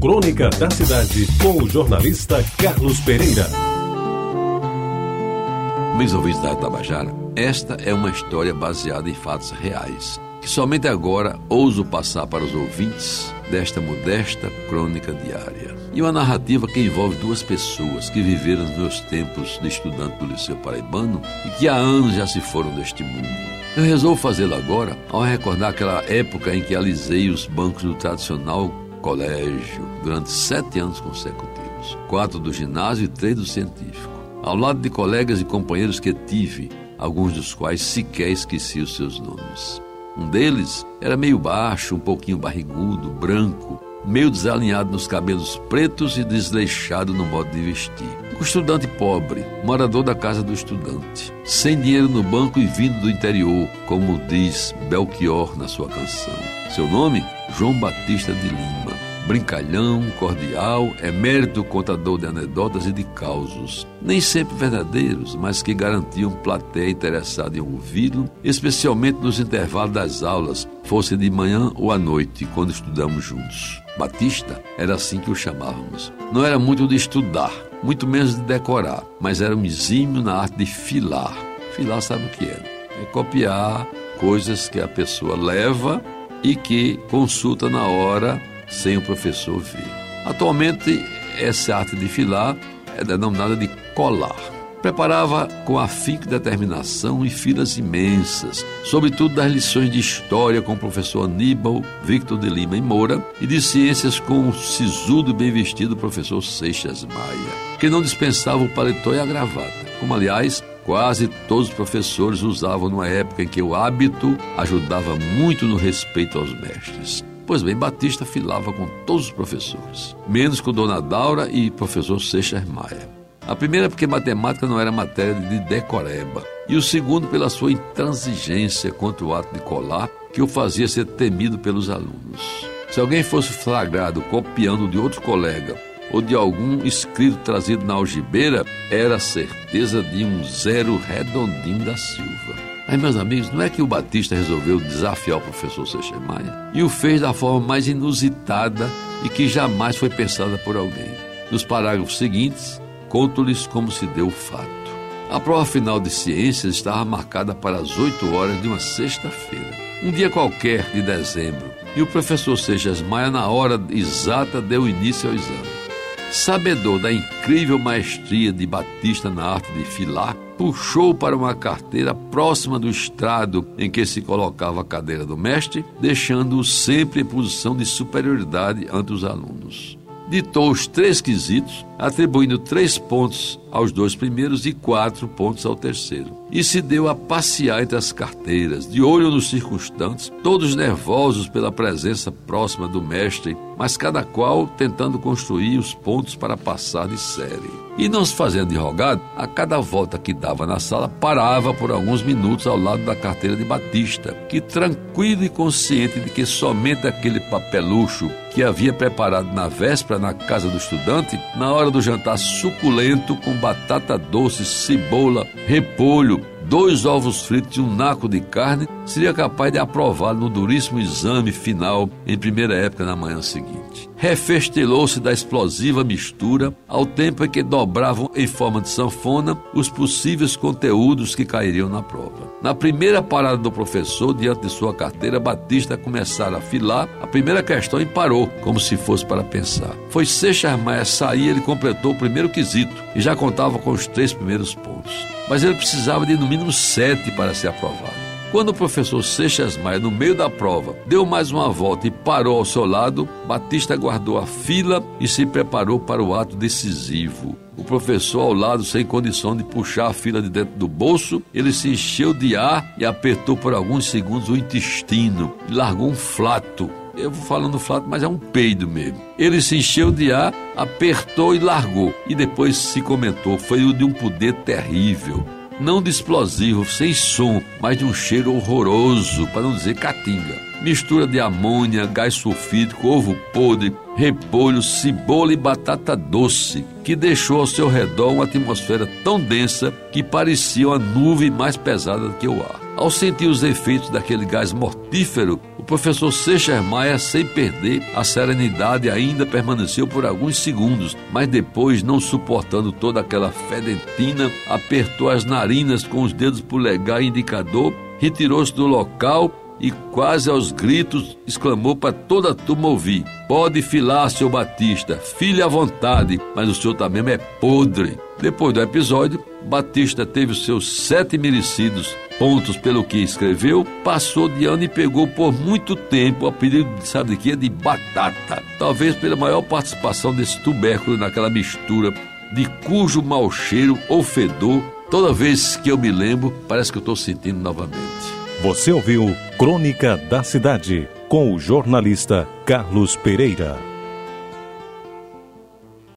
Crônica da Cidade, com o jornalista Carlos Pereira. Meus ouvintes da Tabajara, esta é uma história baseada em fatos reais, que somente agora ouso passar para os ouvintes desta modesta crônica diária. E uma narrativa que envolve duas pessoas que viveram nos meus tempos de estudante do Liceu Paraibano e que há anos já se foram deste mundo. Eu resolvo fazê-lo agora ao recordar aquela época em que alisei os bancos do tradicional colégio durante sete anos consecutivos quatro do ginásio e três do científico. Ao lado de colegas e companheiros que tive, alguns dos quais sequer esqueci os seus nomes. Um deles era meio baixo, um pouquinho barrigudo, branco, meio desalinhado nos cabelos pretos e desleixado no modo de vestir. Um estudante pobre, morador da casa do estudante, sem dinheiro no banco e vindo do interior, como diz Belchior na sua canção. Seu nome? João Batista de Lima. Brincalhão, cordial, emérito contador de anedotas e de causos, nem sempre verdadeiros, mas que garantiam plateia interessada em ouvi-lo, especialmente nos intervalos das aulas, fosse de manhã ou à noite, quando estudamos juntos. Batista era assim que o chamávamos. Não era muito de estudar, muito menos de decorar, mas era um exímio na arte de filar. Filar sabe o que é? É copiar coisas que a pessoa leva e que consulta na hora sem o professor ver. Atualmente, essa arte de filar é denominada de colar. Preparava com afinco e determinação e filas imensas, sobretudo das lições de história com o professor Aníbal Victor de Lima e Moura e de ciências com o sisudo e bem vestido professor Seixas Maia, que não dispensava o paletó e a gravata, como aliás quase todos os professores usavam numa época em que o hábito ajudava muito no respeito aos mestres. Pois bem, Batista filava com todos os professores, menos com Dona Daura e professor Seixas Maia. A primeira porque matemática não era matéria de decoreba, e o segundo pela sua intransigência contra o ato de colar, que o fazia ser temido pelos alunos. Se alguém fosse flagrado copiando de outro colega ou de algum escrito trazido na algibeira, era certeza de um zero redondinho da Silva. Mas, meus amigos, não é que o Batista resolveu desafiar o professor Seixas Maia e o fez da forma mais inusitada e que jamais foi pensada por alguém. Nos parágrafos seguintes, conto-lhes como se deu o fato. A prova final de ciências estava marcada para as 8 horas de uma sexta-feira, um dia qualquer de dezembro, e o professor Seixas Maia, na hora exata, deu início ao exame. Sabedor da incrível maestria de Batista na arte de filar, puxou para uma carteira próxima do estrado em que se colocava a cadeira do mestre, deixando-o sempre em posição de superioridade ante os alunos ditou os três quesitos, atribuindo três pontos aos dois primeiros e quatro pontos ao terceiro. E se deu a passear entre as carteiras, de olho nos circunstantes, todos nervosos pela presença próxima do mestre, mas cada qual tentando construir os pontos para passar de série. E não se fazendo de rogado, a cada volta que dava na sala, parava por alguns minutos ao lado da carteira de Batista, que, tranquilo e consciente de que somente aquele papelucho que havia preparado na véspera na casa do estudante, na hora do jantar suculento com batata doce, cebola, repolho, dois ovos fritos e um naco de carne, seria capaz de aprová-lo no duríssimo exame final em primeira época na manhã seguinte. Refestelou-se da explosiva mistura, ao tempo em que dobravam em forma de sanfona os possíveis conteúdos que cairiam na prova. Na primeira parada do professor, diante de sua carteira, Batista começara a filar a primeira questão e parou, como se fosse para pensar. Foi Seixas Maia sair, ele completou o primeiro quesito e já contava com os três primeiros pontos mas ele precisava de no mínimo sete para ser aprovado. Quando o professor Seixas Maia, no meio da prova, deu mais uma volta e parou ao seu lado, Batista guardou a fila e se preparou para o ato decisivo. O professor ao lado, sem condição de puxar a fila de dentro do bolso, ele se encheu de ar e apertou por alguns segundos o intestino e largou um flato eu vou falando flato, mas é um peido mesmo. Ele se encheu de ar, apertou e largou. E depois se comentou, foi o de um poder terrível. Não de explosivo, sem som, mas de um cheiro horroroso, para não dizer catinga. Mistura de amônia, gás sulfídrico, ovo podre, repolho, cebola e batata doce, que deixou ao seu redor uma atmosfera tão densa que parecia uma nuvem mais pesada do que o ar. Ao sentir os efeitos daquele gás mortífero, professor Seixas Maia, sem perder a serenidade, ainda permaneceu por alguns segundos, mas depois, não suportando toda aquela fedentina, apertou as narinas com os dedos polegar e indicador, retirou-se do local e, quase aos gritos, exclamou para toda a turma ouvir: Pode filar, seu Batista, filhe à vontade, mas o senhor também é podre. Depois do episódio, Batista teve os seus sete merecidos pontos pelo que escreveu, passou de ano e pegou por muito tempo o apelido, sabe de quê? De batata. Talvez pela maior participação desse tubérculo naquela mistura de cujo mau cheiro ou fedor, toda vez que eu me lembro, parece que eu estou sentindo novamente. Você ouviu Crônica da Cidade com o jornalista Carlos Pereira.